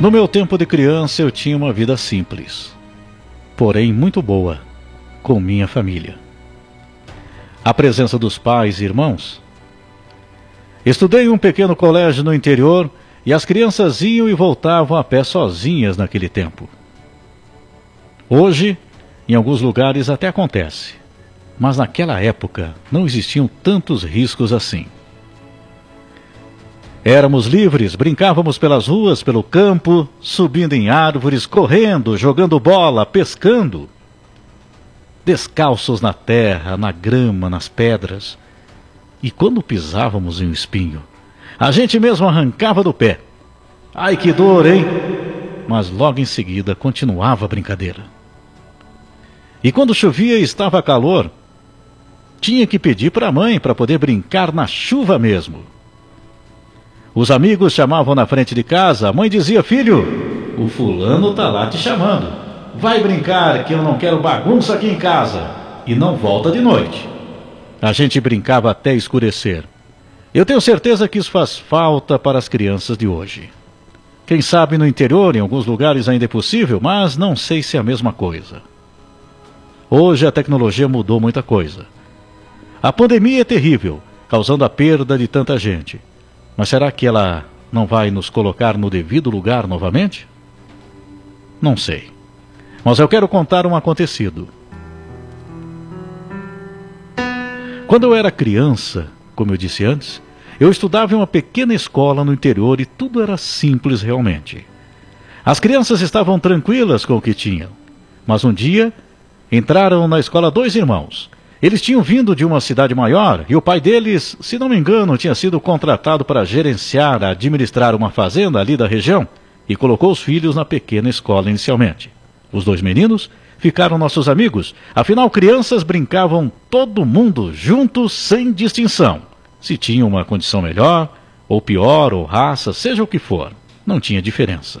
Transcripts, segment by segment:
No meu tempo de criança eu tinha uma vida simples, porém muito boa, com minha família. A presença dos pais e irmãos. Estudei em um pequeno colégio no interior e as crianças iam e voltavam a pé sozinhas naquele tempo. Hoje, em alguns lugares até acontece, mas naquela época não existiam tantos riscos assim. Éramos livres, brincávamos pelas ruas, pelo campo, subindo em árvores, correndo, jogando bola, pescando. Descalços na terra, na grama, nas pedras. E quando pisávamos em um espinho, a gente mesmo arrancava do pé. Ai que dor, hein? Mas logo em seguida continuava a brincadeira. E quando chovia e estava calor, tinha que pedir para a mãe para poder brincar na chuva mesmo. Os amigos chamavam na frente de casa, a mãe dizia: Filho, o fulano tá lá te chamando. Vai brincar, que eu não quero bagunça aqui em casa. E não volta de noite. A gente brincava até escurecer. Eu tenho certeza que isso faz falta para as crianças de hoje. Quem sabe no interior, em alguns lugares ainda é possível, mas não sei se é a mesma coisa. Hoje a tecnologia mudou muita coisa. A pandemia é terrível, causando a perda de tanta gente. Mas será que ela não vai nos colocar no devido lugar novamente? Não sei. Mas eu quero contar um acontecido. Quando eu era criança, como eu disse antes, eu estudava em uma pequena escola no interior e tudo era simples realmente. As crianças estavam tranquilas com o que tinham. Mas um dia entraram na escola dois irmãos, eles tinham vindo de uma cidade maior e o pai deles, se não me engano, tinha sido contratado para gerenciar, administrar uma fazenda ali da região e colocou os filhos na pequena escola inicialmente. Os dois meninos ficaram nossos amigos, afinal, crianças brincavam todo mundo juntos sem distinção. Se tinham uma condição melhor, ou pior, ou raça, seja o que for, não tinha diferença.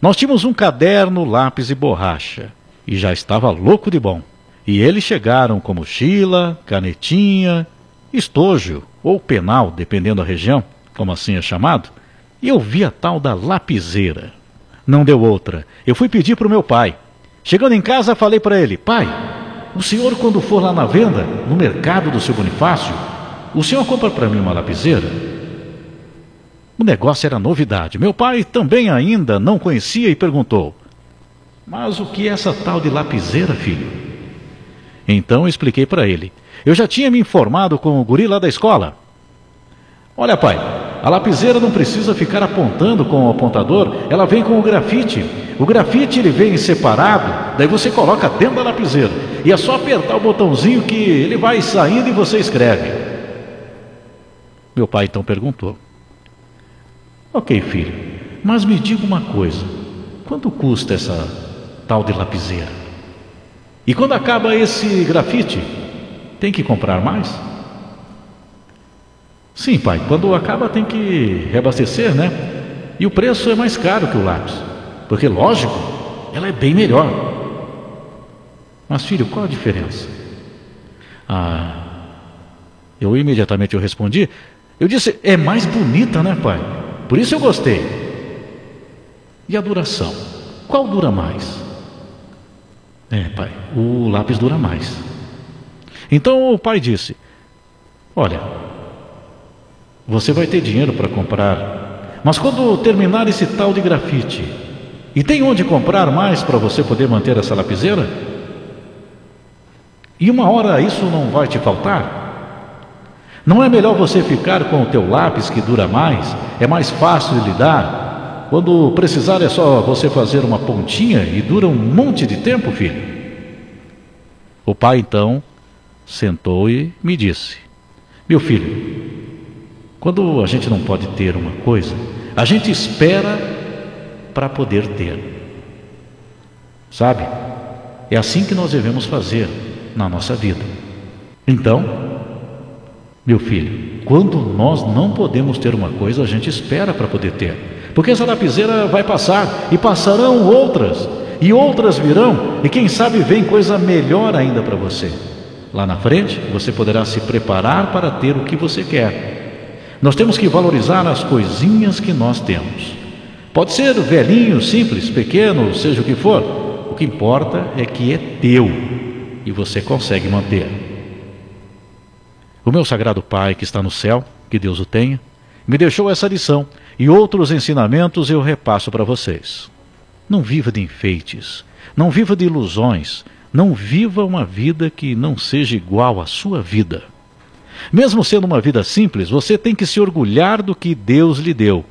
Nós tínhamos um caderno, lápis e borracha, e já estava louco de bom. E eles chegaram com mochila, canetinha, estojo ou penal, dependendo da região, como assim é chamado, e eu vi a tal da lapiseira. Não deu outra. Eu fui pedir para o meu pai. Chegando em casa, falei para ele: Pai, o senhor, quando for lá na venda, no mercado do seu Bonifácio, o senhor compra para mim uma lapiseira? O negócio era novidade. Meu pai também ainda não conhecia e perguntou: Mas o que é essa tal de lapiseira, filho? Então eu expliquei para ele. Eu já tinha me informado com o guri lá da escola. Olha, pai, a lapiseira não precisa ficar apontando com o apontador, ela vem com o grafite. O grafite ele vem separado, daí você coloca dentro da lapiseira. E é só apertar o botãozinho que ele vai saindo e você escreve. Meu pai então perguntou: Ok, filho, mas me diga uma coisa: quanto custa essa tal de lapiseira? E quando acaba esse grafite, tem que comprar mais? Sim, pai, quando acaba tem que reabastecer, né? E o preço é mais caro que o lápis. Porque, lógico, ela é bem melhor. Mas, filho, qual a diferença? Ah, eu imediatamente eu respondi. Eu disse, é mais bonita, né, pai? Por isso eu gostei. E a duração? Qual dura mais? É, pai, o lápis dura mais. Então o pai disse: Olha, você vai ter dinheiro para comprar, mas quando terminar esse tal de grafite, e tem onde comprar mais para você poder manter essa lapiseira? E uma hora isso não vai te faltar? Não é melhor você ficar com o teu lápis que dura mais, é mais fácil de lidar, quando precisar é só você fazer uma pontinha e dura um monte de tempo, filho. O pai então sentou e me disse: Meu filho, quando a gente não pode ter uma coisa, a gente espera para poder ter. Sabe? É assim que nós devemos fazer na nossa vida. Então, meu filho, quando nós não podemos ter uma coisa, a gente espera para poder ter. Porque essa lapiseira vai passar e passarão outras, e outras virão, e quem sabe vem coisa melhor ainda para você. Lá na frente, você poderá se preparar para ter o que você quer. Nós temos que valorizar as coisinhas que nós temos, Pode ser velhinho, simples, pequeno, seja o que for. O que importa é que é teu e você consegue manter. O meu sagrado Pai que está no céu, que Deus o tenha, me deixou essa lição e outros ensinamentos eu repasso para vocês. Não viva de enfeites, não viva de ilusões, não viva uma vida que não seja igual à sua vida. Mesmo sendo uma vida simples, você tem que se orgulhar do que Deus lhe deu.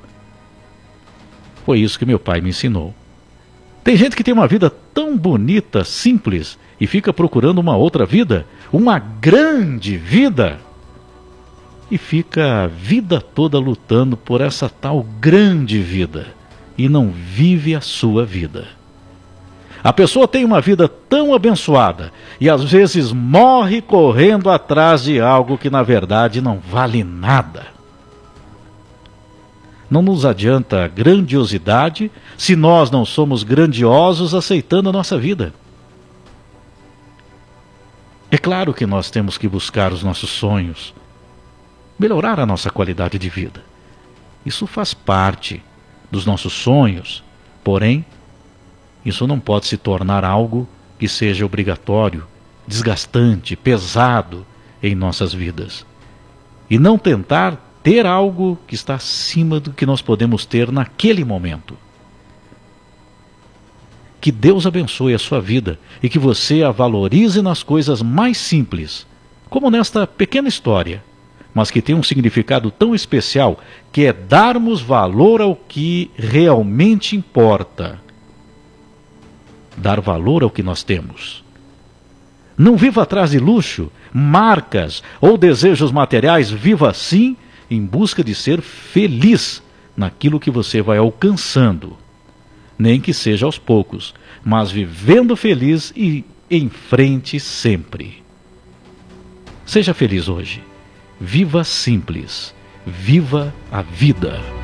Foi isso que meu pai me ensinou. Tem gente que tem uma vida tão bonita, simples, e fica procurando uma outra vida, uma grande vida, e fica a vida toda lutando por essa tal grande vida e não vive a sua vida. A pessoa tem uma vida tão abençoada e às vezes morre correndo atrás de algo que na verdade não vale nada. Não nos adianta grandiosidade se nós não somos grandiosos aceitando a nossa vida. É claro que nós temos que buscar os nossos sonhos, melhorar a nossa qualidade de vida. Isso faz parte dos nossos sonhos, porém, isso não pode se tornar algo que seja obrigatório, desgastante, pesado em nossas vidas. E não tentar ter algo que está acima do que nós podemos ter naquele momento. Que Deus abençoe a sua vida e que você a valorize nas coisas mais simples, como nesta pequena história, mas que tem um significado tão especial que é darmos valor ao que realmente importa dar valor ao que nós temos. Não viva atrás de luxo, marcas ou desejos materiais, viva sim em busca de ser feliz naquilo que você vai alcançando. Nem que seja aos poucos, mas vivendo feliz e em frente sempre. Seja feliz hoje. Viva simples. Viva a vida.